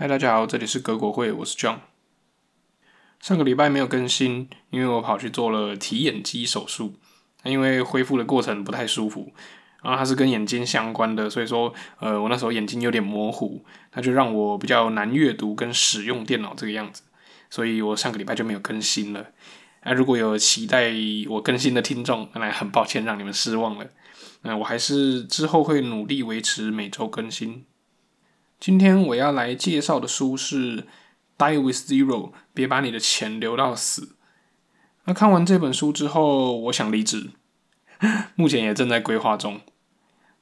嗨，大家好，这里是葛国会，我是 John。上个礼拜没有更新，因为我跑去做了提眼肌手术。因为恢复的过程不太舒服，然后它是跟眼睛相关的，所以说，呃，我那时候眼睛有点模糊，那就让我比较难阅读跟使用电脑这个样子，所以我上个礼拜就没有更新了。那如果有期待我更新的听众，那很抱歉让你们失望了。那我还是之后会努力维持每周更新。今天我要来介绍的书是《Die with Zero》，别把你的钱留到死。那看完这本书之后，我想离职，目前也正在规划中。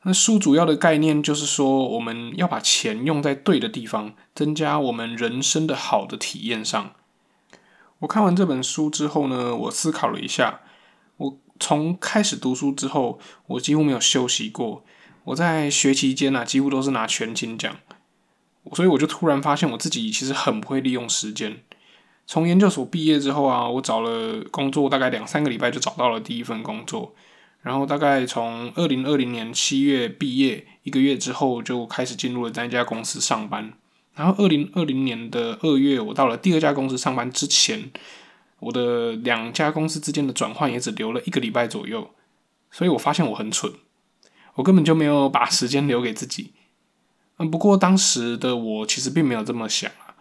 那书主要的概念就是说，我们要把钱用在对的地方，增加我们人生的好的体验上。我看完这本书之后呢，我思考了一下，我从开始读书之后，我几乎没有休息过。我在学期间呢，几乎都是拿全勤奖。所以我就突然发现我自己其实很不会利用时间。从研究所毕业之后啊，我找了工作，大概两三个礼拜就找到了第一份工作。然后大概从二零二零年七月毕业一个月之后，就开始进入了那家公司上班。然后二零二零年的二月，我到了第二家公司上班之前，我的两家公司之间的转换也只留了一个礼拜左右。所以我发现我很蠢，我根本就没有把时间留给自己。嗯，不过当时的我其实并没有这么想啊。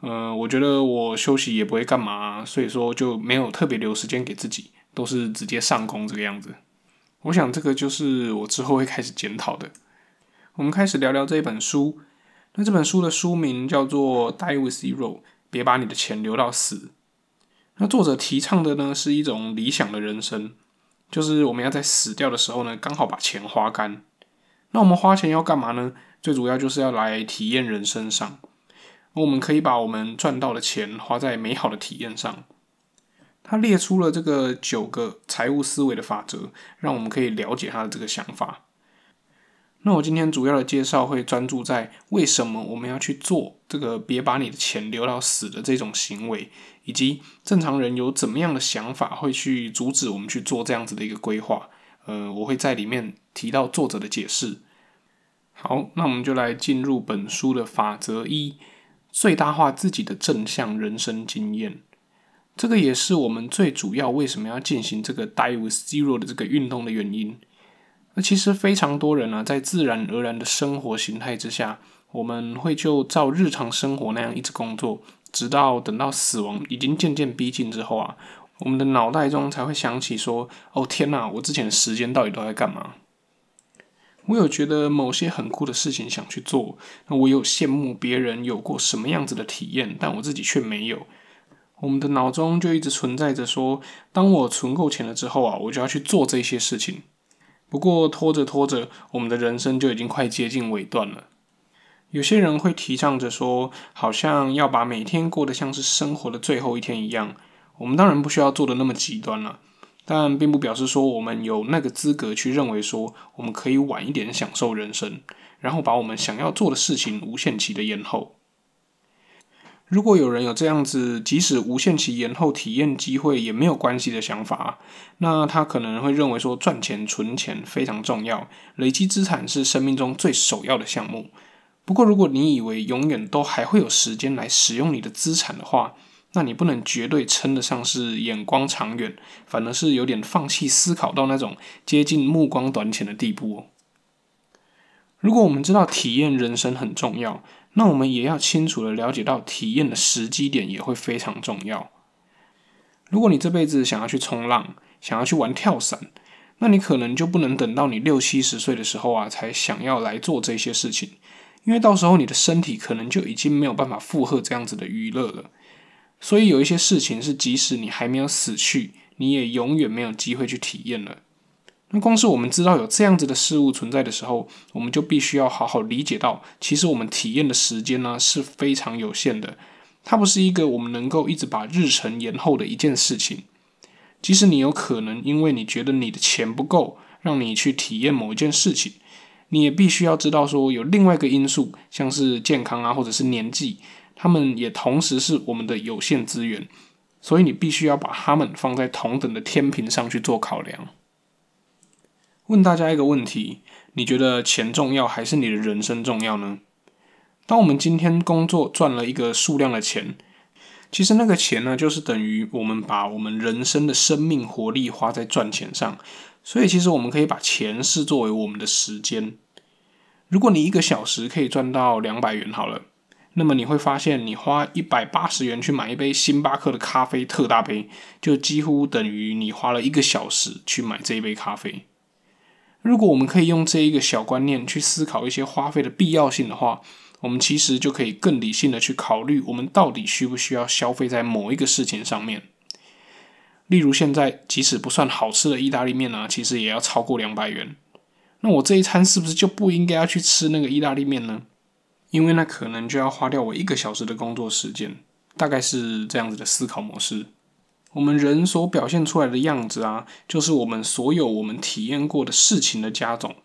嗯，我觉得我休息也不会干嘛，所以说就没有特别留时间给自己，都是直接上工这个样子。我想这个就是我之后会开始检讨的。我们开始聊聊这一本书。那这本书的书名叫做《Die with Zero》，别把你的钱留到死。那作者提倡的呢是一种理想的人生，就是我们要在死掉的时候呢，刚好把钱花干。那我们花钱要干嘛呢？最主要就是要来体验人生上，我们可以把我们赚到的钱花在美好的体验上。他列出了这个九个财务思维的法则，让我们可以了解他的这个想法。那我今天主要的介绍会专注在为什么我们要去做这个别把你的钱留到死的这种行为，以及正常人有怎么样的想法会去阻止我们去做这样子的一个规划。呃，我会在里面提到作者的解释。好，那我们就来进入本书的法则一：最大化自己的正向人生经验。这个也是我们最主要为什么要进行这个 Dive Zero 的这个运动的原因。那其实非常多人呢，在自然而然的生活形态之下，我们会就照日常生活那样一直工作，直到等到死亡已经渐渐逼近之后啊，我们的脑袋中才会想起说：“哦天哪，我之前的时间到底都在干嘛？”我有觉得某些很酷的事情想去做，那我有羡慕别人有过什么样子的体验，但我自己却没有。我们的脑中就一直存在着说，当我存够钱了之后啊，我就要去做这些事情。不过拖着拖着，我们的人生就已经快接近尾段了。有些人会提倡着说，好像要把每天过得像是生活的最后一天一样。我们当然不需要做的那么极端了。但并不表示说我们有那个资格去认为说我们可以晚一点享受人生，然后把我们想要做的事情无限期的延后。如果有人有这样子，即使无限期延后体验机会也没有关系的想法，那他可能会认为说赚钱存钱非常重要，累积资产是生命中最首要的项目。不过，如果你以为永远都还会有时间来使用你的资产的话，那你不能绝对称得上是眼光长远，反而是有点放弃思考到那种接近目光短浅的地步哦。如果我们知道体验人生很重要，那我们也要清楚的了解到体验的时机点也会非常重要。如果你这辈子想要去冲浪，想要去玩跳伞，那你可能就不能等到你六七十岁的时候啊，才想要来做这些事情，因为到时候你的身体可能就已经没有办法负荷这样子的娱乐了。所以有一些事情是，即使你还没有死去，你也永远没有机会去体验了。那光是我们知道有这样子的事物存在的时候，我们就必须要好好理解到，其实我们体验的时间呢是非常有限的。它不是一个我们能够一直把日程延后的一件事情。即使你有可能因为你觉得你的钱不够，让你去体验某一件事情，你也必须要知道说有另外一个因素，像是健康啊，或者是年纪。他们也同时是我们的有限资源，所以你必须要把他们放在同等的天平上去做考量。问大家一个问题：你觉得钱重要还是你的人生重要呢？当我们今天工作赚了一个数量的钱，其实那个钱呢，就是等于我们把我们人生的生命活力花在赚钱上。所以，其实我们可以把钱视作为我们的时间。如果你一个小时可以赚到两百元，好了，那么你会发现，你花一百八十元去买一杯星巴克的咖啡特大杯，就几乎等于你花了一个小时去买这一杯咖啡。如果我们可以用这一个小观念去思考一些花费的必要性的话，我们其实就可以更理性的去考虑，我们到底需不需要消费在某一个事情上面。例如，现在即使不算好吃的意大利面呢，其实也要超过两百元。那我这一餐是不是就不应该要去吃那个意大利面呢？因为那可能就要花掉我一个小时的工作时间，大概是这样子的思考模式。我们人所表现出来的样子啊，就是我们所有我们体验过的事情的加总。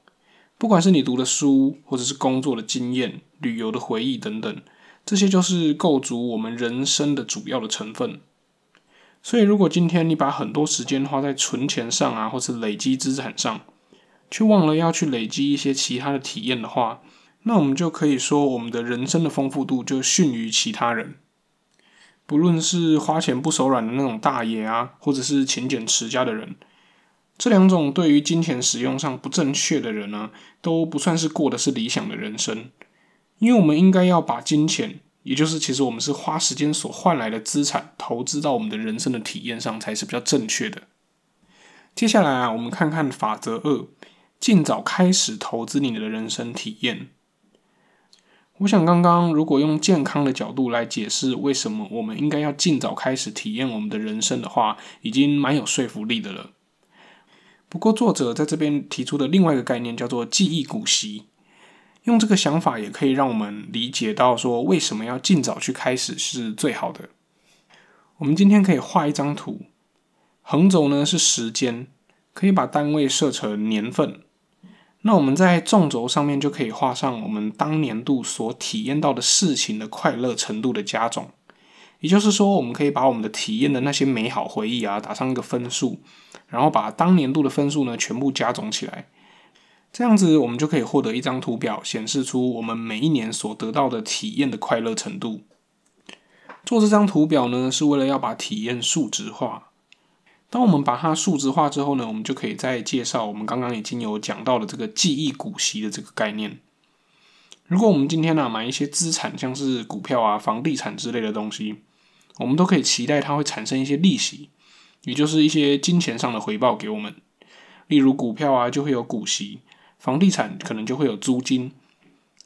不管是你读的书，或者是工作的经验、旅游的回忆等等，这些就是构筑我们人生的主要的成分。所以，如果今天你把很多时间花在存钱上啊，或是累积资产上，却忘了要去累积一些其他的体验的话，那我们就可以说，我们的人生的丰富度就逊于其他人。不论是花钱不手软的那种大爷啊，或者是勤俭持家的人，这两种对于金钱使用上不正确的人呢，都不算是过的是理想的人生。因为我们应该要把金钱，也就是其实我们是花时间所换来的资产，投资到我们的人生的体验上，才是比较正确的。接下来啊，我们看看法则二。尽早开始投资你的人生体验。我想，刚刚如果用健康的角度来解释为什么我们应该要尽早开始体验我们的人生的话，已经蛮有说服力的了。不过，作者在这边提出的另外一个概念叫做记忆古稀，用这个想法也可以让我们理解到说，为什么要尽早去开始是最好的。我们今天可以画一张图，横轴呢是时间，可以把单位设成年份。那我们在纵轴上面就可以画上我们当年度所体验到的事情的快乐程度的加总，也就是说，我们可以把我们的体验的那些美好回忆啊打上一个分数，然后把当年度的分数呢全部加总起来，这样子我们就可以获得一张图表，显示出我们每一年所得到的体验的快乐程度。做这张图表呢，是为了要把体验数值化。当我们把它数值化之后呢，我们就可以再介绍我们刚刚已经有讲到的这个记忆股息的这个概念。如果我们今天呢买一些资产，像是股票啊、房地产之类的东西，我们都可以期待它会产生一些利息，也就是一些金钱上的回报给我们。例如股票啊就会有股息，房地产可能就会有租金，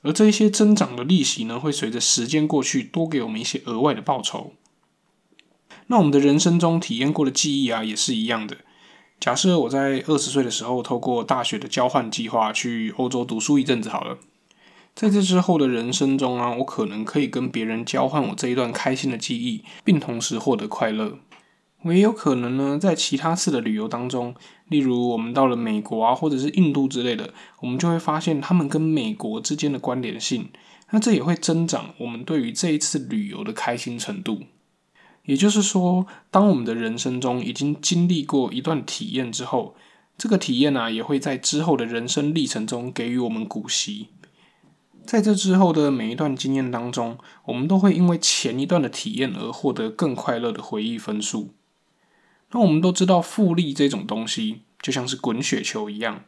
而这一些增长的利息呢，会随着时间过去多给我们一些额外的报酬。那我们的人生中体验过的记忆啊，也是一样的。假设我在二十岁的时候，透过大学的交换计划去欧洲读书一阵子好了。在这之后的人生中啊，我可能可以跟别人交换我这一段开心的记忆，并同时获得快乐。我也有可能呢，在其他次的旅游当中，例如我们到了美国啊，或者是印度之类的，我们就会发现他们跟美国之间的关联性。那这也会增长我们对于这一次旅游的开心程度。也就是说，当我们的人生中已经经历过一段体验之后，这个体验呢，也会在之后的人生历程中给予我们股息。在这之后的每一段经验当中，我们都会因为前一段的体验而获得更快乐的回忆分数。那我们都知道，复利这种东西就像是滚雪球一样。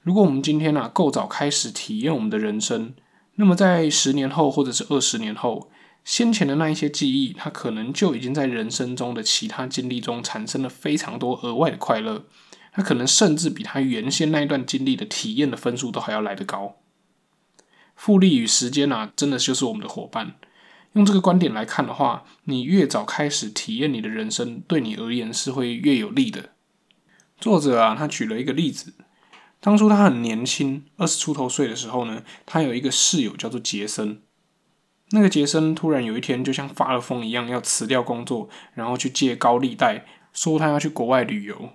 如果我们今天呢够早开始体验我们的人生，那么在十年后或者是二十年后。先前的那一些记忆，它可能就已经在人生中的其他经历中产生了非常多额外的快乐，它可能甚至比他原先那一段经历的体验的分数都还要来得高。复利与时间啊，真的就是我们的伙伴。用这个观点来看的话，你越早开始体验你的人生，对你而言是会越有利的。作者啊，他举了一个例子，当初他很年轻，二十出头岁的时候呢，他有一个室友叫做杰森。那个杰森突然有一天就像发了疯一样，要辞掉工作，然后去借高利贷，说他要去国外旅游。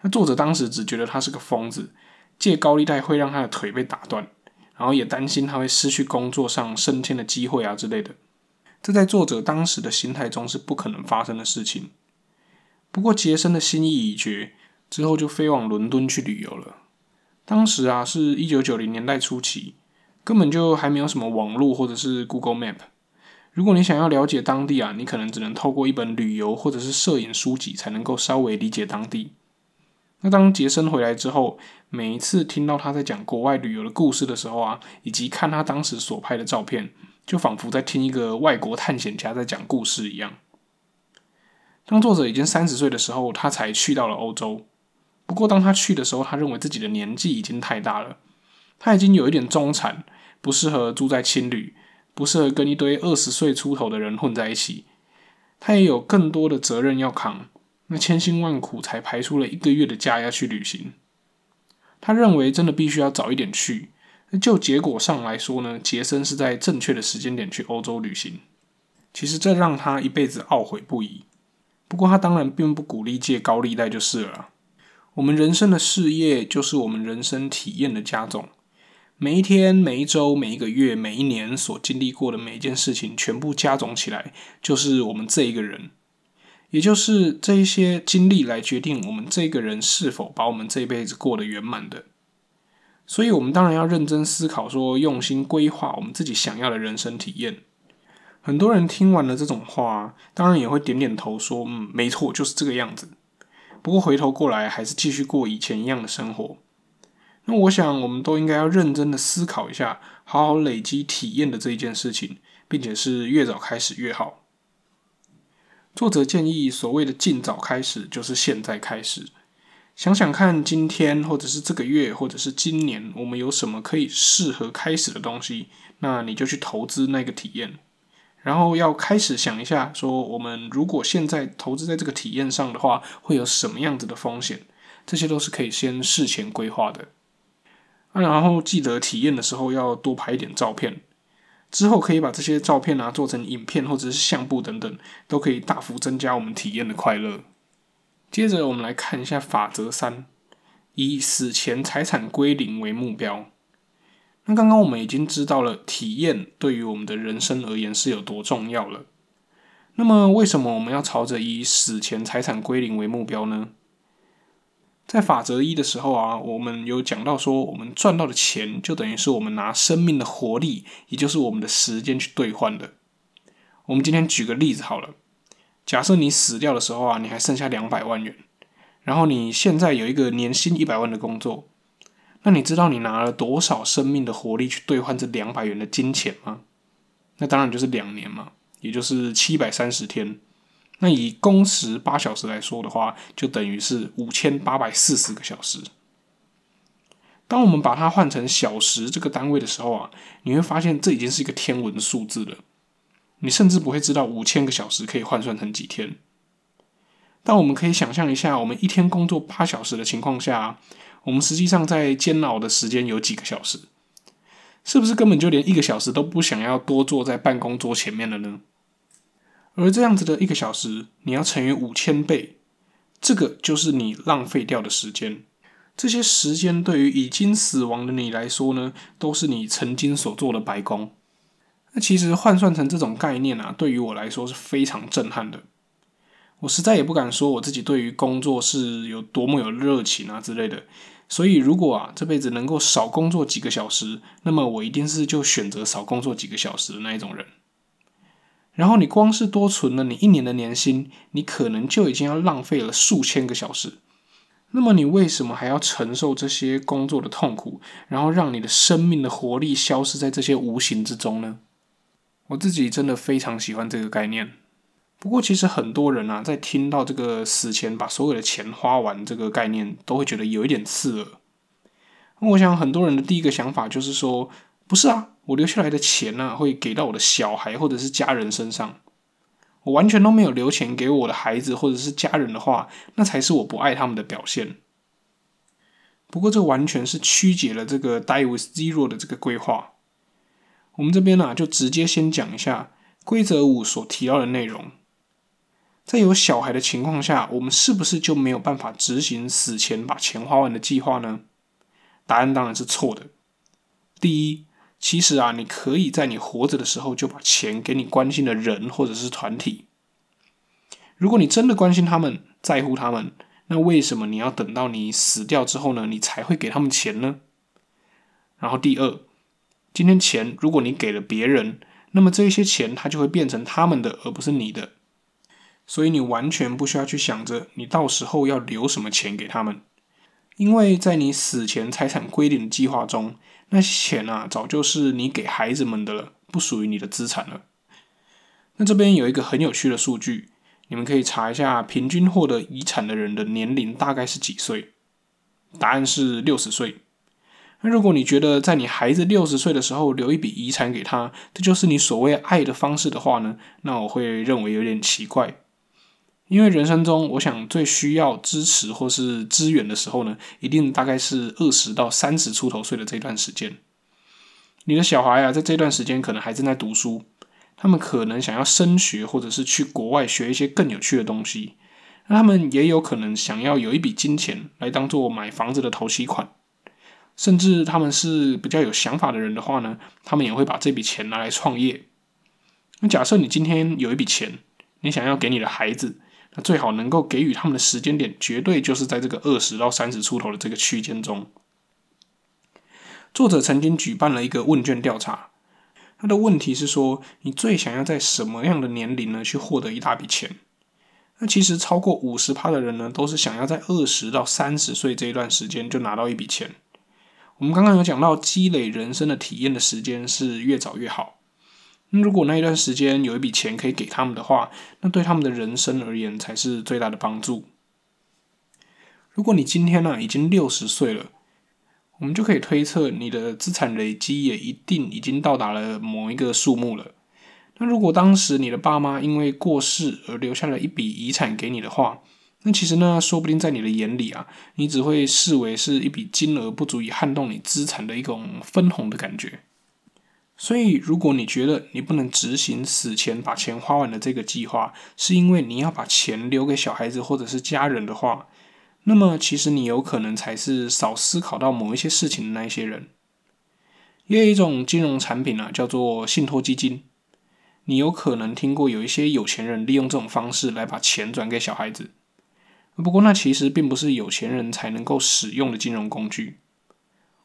那作者当时只觉得他是个疯子，借高利贷会让他的腿被打断，然后也担心他会失去工作上升迁的机会啊之类的。这在作者当时的心态中是不可能发生的事情。不过杰森的心意已决，之后就飞往伦敦去旅游了。当时啊，是一九九零年代初期。根本就还没有什么网络或者是 Google Map。如果你想要了解当地啊，你可能只能透过一本旅游或者是摄影书籍才能够稍微理解当地。那当杰森回来之后，每一次听到他在讲国外旅游的故事的时候啊，以及看他当时所拍的照片，就仿佛在听一个外国探险家在讲故事一样。当作者已经三十岁的时候，他才去到了欧洲。不过当他去的时候，他认为自己的年纪已经太大了，他已经有一点中产，不适合住在青旅。不适合跟一堆二十岁出头的人混在一起，他也有更多的责任要扛。那千辛万苦才排出了一个月的假要去旅行，他认为真的必须要早一点去。那就结果上来说呢，杰森是在正确的时间点去欧洲旅行。其实这让他一辈子懊悔不已。不过他当然并不鼓励借高利贷就是了。我们人生的事业就是我们人生体验的加总。每一天、每一周、每一个月、每一年所经历过的每一件事情，全部加总起来，就是我们这一个人，也就是这一些经历来决定我们这个人是否把我们这一辈子过得圆满的。所以，我们当然要认真思考，说用心规划我们自己想要的人生体验。很多人听完了这种话，当然也会点点头，说：“嗯，没错，就是这个样子。”不过回头过来，还是继续过以前一样的生活。那我想，我们都应该要认真的思考一下，好好累积体验的这一件事情，并且是越早开始越好。作者建议，所谓的尽早开始，就是现在开始。想想看，今天或者是这个月，或者是今年，我们有什么可以适合开始的东西，那你就去投资那个体验。然后要开始想一下，说我们如果现在投资在这个体验上的话，会有什么样子的风险？这些都是可以先事前规划的。啊，然后记得体验的时候要多拍一点照片，之后可以把这些照片啊做成影片或者是相簿等等，都可以大幅增加我们体验的快乐。接着我们来看一下法则三，以死前财产归零为目标。那刚刚我们已经知道了体验对于我们的人生而言是有多重要了。那么为什么我们要朝着以死前财产归零为目标呢？在法则一的时候啊，我们有讲到说，我们赚到的钱就等于是我们拿生命的活力，也就是我们的时间去兑换的。我们今天举个例子好了，假设你死掉的时候啊，你还剩下两百万元，然后你现在有一个年薪一百万的工作，那你知道你拿了多少生命的活力去兑换这两百元的金钱吗？那当然就是两年嘛，也就是七百三十天。那以工时八小时来说的话，就等于是五千八百四十个小时。当我们把它换成小时这个单位的时候啊，你会发现这已经是一个天文数字了。你甚至不会知道五千个小时可以换算成几天。但我们可以想象一下，我们一天工作八小时的情况下，我们实际上在煎熬的时间有几个小时？是不是根本就连一个小时都不想要多坐在办公桌前面了呢？而这样子的一个小时，你要乘以五千倍，这个就是你浪费掉的时间。这些时间对于已经死亡的你来说呢，都是你曾经所做的白工。那其实换算成这种概念啊，对于我来说是非常震撼的。我实在也不敢说我自己对于工作是有多么有热情啊之类的。所以如果啊这辈子能够少工作几个小时，那么我一定是就选择少工作几个小时的那一种人。然后你光是多存了你一年的年薪，你可能就已经要浪费了数千个小时。那么你为什么还要承受这些工作的痛苦，然后让你的生命的活力消失在这些无形之中呢？我自己真的非常喜欢这个概念。不过其实很多人啊，在听到这个死前把所有的钱花完这个概念，都会觉得有一点刺耳。我想很多人的第一个想法就是说，不是啊。我留下来的钱呢，会给到我的小孩或者是家人身上。我完全都没有留钱给我的孩子或者是家人的话，那才是我不爱他们的表现。不过，这完全是曲解了这个 “die with zero” 的这个规划。我们这边呢，就直接先讲一下规则五所提到的内容。在有小孩的情况下，我们是不是就没有办法执行死前把钱花完的计划呢？答案当然是错的。第一。其实啊，你可以在你活着的时候就把钱给你关心的人或者是团体。如果你真的关心他们，在乎他们，那为什么你要等到你死掉之后呢？你才会给他们钱呢？然后第二，今天钱如果你给了别人，那么这些钱它就会变成他们的，而不是你的。所以你完全不需要去想着你到时候要留什么钱给他们，因为在你死前财产规定的计划中，那些钱啊早就是你给孩子们的了，不属于你的资产了。那这边有一个很有趣的数据，你们可以查一下平均获得遗产的人的年龄大概是几岁？答案是六十岁。那如果你觉得在你孩子六十岁的时候留一笔遗产给他，这就是你所谓爱的方式的话呢？那我会认为有点奇怪。因为人生中，我想最需要支持或是支援的时候呢，一定大概是二十到三十出头岁的这段时间。你的小孩啊，在这段时间可能还正在读书，他们可能想要升学，或者是去国外学一些更有趣的东西。那他们也有可能想要有一笔金钱来当做买房子的头期款，甚至他们是比较有想法的人的话呢，他们也会把这笔钱拿来创业。那假设你今天有一笔钱，你想要给你的孩子。那最好能够给予他们的时间点，绝对就是在这个二十到三十出头的这个区间中。作者曾经举办了一个问卷调查，他的问题是说：你最想要在什么样的年龄呢去获得一大笔钱？那其实超过五十趴的人呢，都是想要在二十到三十岁这一段时间就拿到一笔钱。我们刚刚有讲到，积累人生的体验的时间是越早越好。那如果那一段时间有一笔钱可以给他们的话，那对他们的人生而言才是最大的帮助。如果你今天呢已经六十岁了，我们就可以推测你的资产累积也一定已经到达了某一个数目了。那如果当时你的爸妈因为过世而留下了一笔遗产给你的话，那其实呢，说不定在你的眼里啊，你只会视为是一笔金额不足以撼动你资产的一种分红的感觉。所以，如果你觉得你不能执行死前把钱花完的这个计划，是因为你要把钱留给小孩子或者是家人的话，那么其实你有可能才是少思考到某一些事情的那一些人。也有一种金融产品啊，叫做信托基金。你有可能听过有一些有钱人利用这种方式来把钱转给小孩子，不过那其实并不是有钱人才能够使用的金融工具。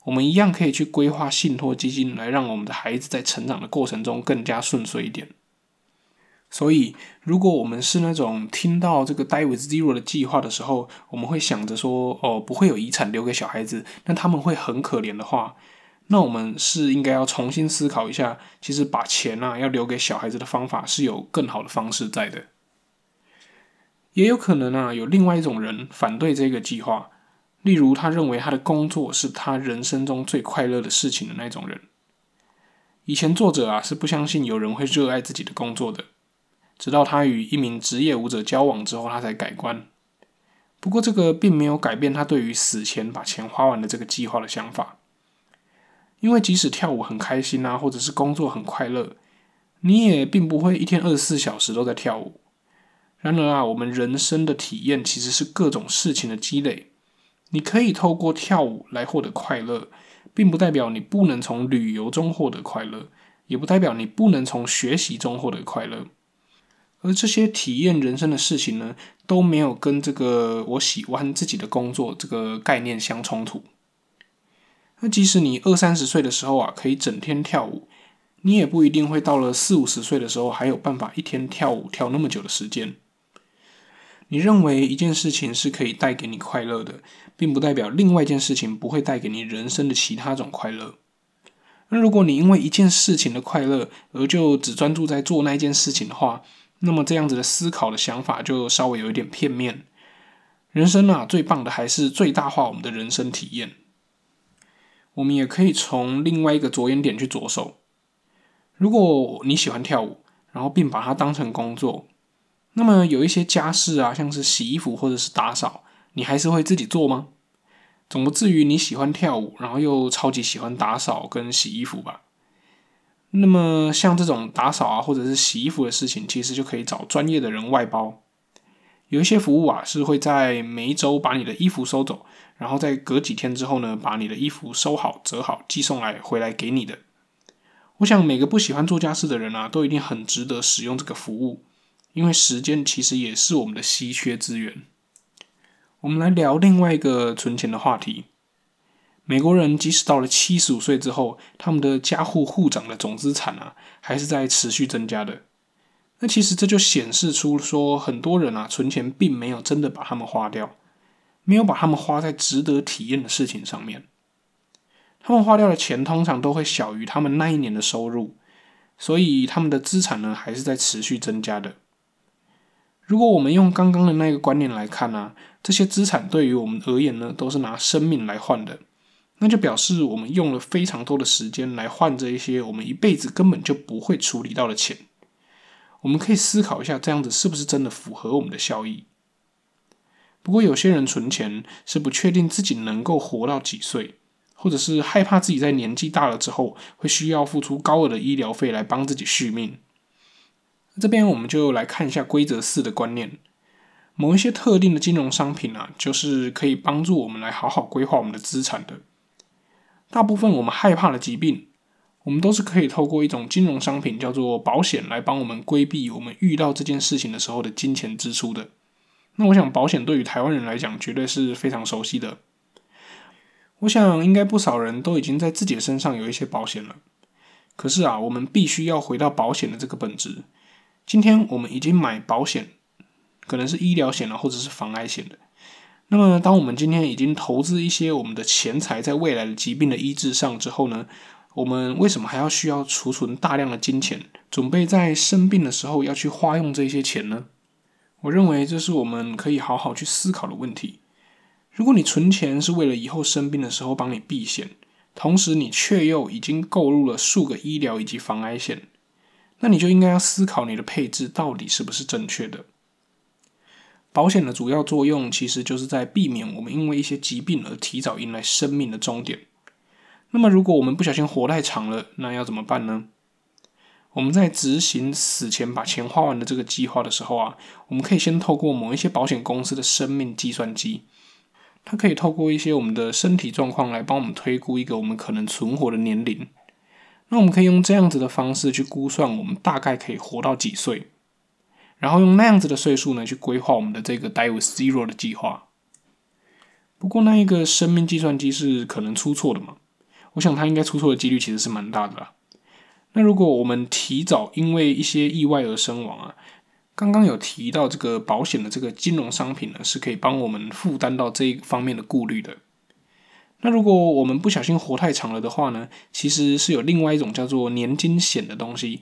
我们一样可以去规划信托基金，来让我们的孩子在成长的过程中更加顺遂一点。所以，如果我们是那种听到这个 Die with Zero 的计划的时候，我们会想着说，哦，不会有遗产留给小孩子，那他们会很可怜的话，那我们是应该要重新思考一下，其实把钱啊要留给小孩子的方法是有更好的方式在的。也有可能啊，有另外一种人反对这个计划。例如，他认为他的工作是他人生中最快乐的事情的那种人。以前作者啊是不相信有人会热爱自己的工作的，直到他与一名职业舞者交往之后，他才改观。不过，这个并没有改变他对于死前把钱花完的这个计划的想法。因为即使跳舞很开心啊，或者是工作很快乐，你也并不会一天二十四小时都在跳舞。然而啊，我们人生的体验其实是各种事情的积累。你可以透过跳舞来获得快乐，并不代表你不能从旅游中获得快乐，也不代表你不能从学习中获得快乐。而这些体验人生的事情呢，都没有跟这个我喜欢自己的工作这个概念相冲突。那即使你二三十岁的时候啊，可以整天跳舞，你也不一定会到了四五十岁的时候还有办法一天跳舞跳那么久的时间。你认为一件事情是可以带给你快乐的，并不代表另外一件事情不会带给你人生的其他种快乐。那如果你因为一件事情的快乐而就只专注在做那件事情的话，那么这样子的思考的想法就稍微有一点片面。人生啊，最棒的还是最大化我们的人生体验。我们也可以从另外一个着眼点去着手。如果你喜欢跳舞，然后并把它当成工作。那么有一些家事啊，像是洗衣服或者是打扫，你还是会自己做吗？总不至于你喜欢跳舞，然后又超级喜欢打扫跟洗衣服吧？那么像这种打扫啊，或者是洗衣服的事情，其实就可以找专业的人外包。有一些服务啊，是会在每一周把你的衣服收走，然后在隔几天之后呢，把你的衣服收好、折好，寄送来回来给你的。我想每个不喜欢做家事的人啊，都一定很值得使用这个服务。因为时间其实也是我们的稀缺资源。我们来聊另外一个存钱的话题。美国人即使到了七十五岁之后，他们的家户户长的总资产啊，还是在持续增加的。那其实这就显示出说，很多人啊，存钱并没有真的把他们花掉，没有把他们花在值得体验的事情上面。他们花掉的钱通常都会小于他们那一年的收入，所以他们的资产呢，还是在持续增加的。如果我们用刚刚的那个观念来看呢，这些资产对于我们而言呢，都是拿生命来换的。那就表示我们用了非常多的时间来换这一些我们一辈子根本就不会处理到的钱。我们可以思考一下，这样子是不是真的符合我们的效益？不过有些人存钱是不确定自己能够活到几岁，或者是害怕自己在年纪大了之后会需要付出高额的医疗费来帮自己续命。这边我们就来看一下规则四的观念：某一些特定的金融商品啊，就是可以帮助我们来好好规划我们的资产的。大部分我们害怕的疾病，我们都是可以透过一种金融商品叫做保险来帮我们规避我们遇到这件事情的时候的金钱支出的。那我想，保险对于台湾人来讲，绝对是非常熟悉的。我想，应该不少人都已经在自己的身上有一些保险了。可是啊，我们必须要回到保险的这个本质。今天我们已经买保险，可能是医疗险了，或者是防癌险的。那么，当我们今天已经投资一些我们的钱财在未来的疾病的医治上之后呢，我们为什么还要需要储存大量的金钱，准备在生病的时候要去花用这些钱呢？我认为这是我们可以好好去思考的问题。如果你存钱是为了以后生病的时候帮你避险，同时你却又已经购入了数个医疗以及防癌险，那你就应该要思考你的配置到底是不是正确的。保险的主要作用，其实就是在避免我们因为一些疾病而提早迎来生命的终点。那么，如果我们不小心活太长了，那要怎么办呢？我们在执行死前把钱花完的这个计划的时候啊，我们可以先透过某一些保险公司的生命计算机，它可以透过一些我们的身体状况来帮我们推估一个我们可能存活的年龄。那我们可以用这样子的方式去估算我们大概可以活到几岁。然后用那样子的岁数呢，去规划我们的这个 Die with Zero 的计划。不过那一个生命计算机是可能出错的嘛？我想它应该出错的几率其实是蛮大的啦。那如果我们提早因为一些意外而身亡啊，刚刚有提到这个保险的这个金融商品呢，是可以帮我们负担到这一方面的顾虑的。那如果我们不小心活太长了的话呢，其实是有另外一种叫做年金险的东西。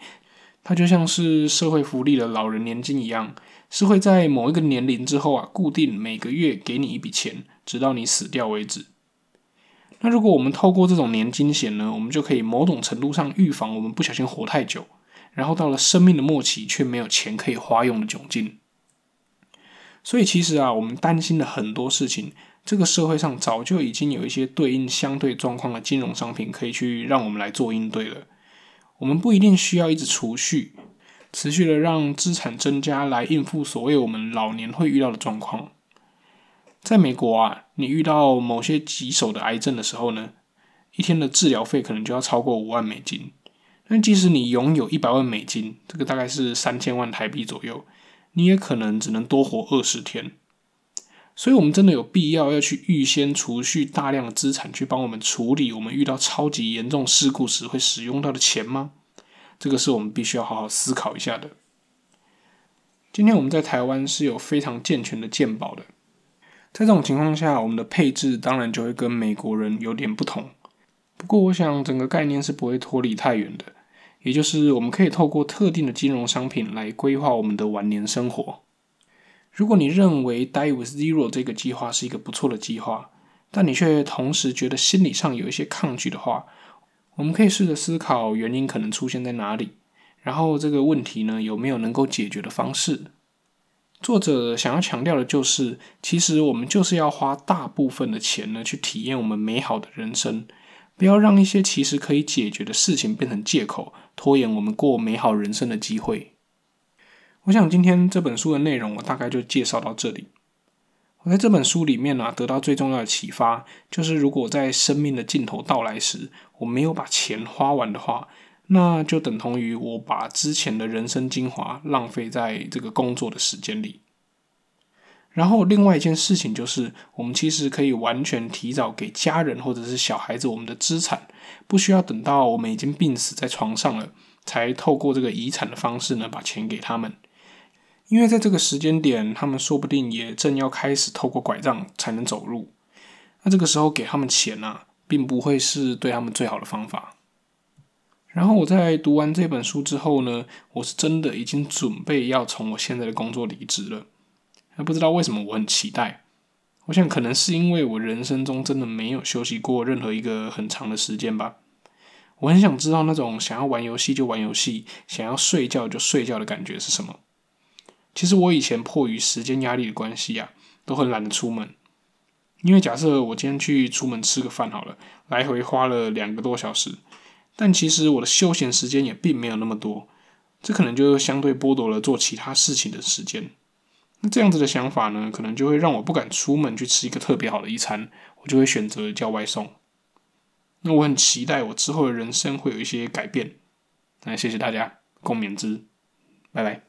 它就像是社会福利的老人年金一样，是会在某一个年龄之后啊，固定每个月给你一笔钱，直到你死掉为止。那如果我们透过这种年金险呢，我们就可以某种程度上预防我们不小心活太久，然后到了生命的末期却没有钱可以花用的窘境。所以其实啊，我们担心的很多事情，这个社会上早就已经有一些对应相对状况的金融商品可以去让我们来做应对了。我们不一定需要一直储蓄，持续的让资产增加来应付所谓我们老年会遇到的状况。在美国啊，你遇到某些棘手的癌症的时候呢，一天的治疗费可能就要超过五万美金。但即使你拥有一百万美金，这个大概是三千万台币左右，你也可能只能多活二十天。所以，我们真的有必要要去预先储蓄大量的资产，去帮我们处理我们遇到超级严重事故时会使用到的钱吗？这个是我们必须要好好思考一下的。今天我们在台湾是有非常健全的健保的，在这种情况下，我们的配置当然就会跟美国人有点不同。不过，我想整个概念是不会脱离太远的，也就是我们可以透过特定的金融商品来规划我们的晚年生活。如果你认为 Die with Zero 这个计划是一个不错的计划，但你却同时觉得心理上有一些抗拒的话，我们可以试着思考原因可能出现在哪里，然后这个问题呢有没有能够解决的方式。作者想要强调的就是，其实我们就是要花大部分的钱呢去体验我们美好的人生，不要让一些其实可以解决的事情变成借口，拖延我们过美好人生的机会。我想今天这本书的内容，我大概就介绍到这里。我在这本书里面呢，得到最重要的启发，就是如果在生命的尽头到来时，我没有把钱花完的话，那就等同于我把之前的人生精华浪费在这个工作的时间里。然后另外一件事情就是，我们其实可以完全提早给家人或者是小孩子我们的资产，不需要等到我们已经病死在床上了，才透过这个遗产的方式呢把钱给他们。因为在这个时间点，他们说不定也正要开始透过拐杖才能走路。那这个时候给他们钱呢，并不会是对他们最好的方法。然后我在读完这本书之后呢，我是真的已经准备要从我现在的工作离职了。还不知道为什么我很期待。我想可能是因为我人生中真的没有休息过任何一个很长的时间吧。我很想知道那种想要玩游戏就玩游戏，想要睡觉就睡觉的感觉是什么。其实我以前迫于时间压力的关系啊，都很懒得出门。因为假设我今天去出门吃个饭好了，来回花了两个多小时，但其实我的休闲时间也并没有那么多，这可能就相对剥夺了做其他事情的时间。那这样子的想法呢，可能就会让我不敢出门去吃一个特别好的一餐，我就会选择叫外送。那我很期待我之后的人生会有一些改变。那谢谢大家，共勉之，拜拜。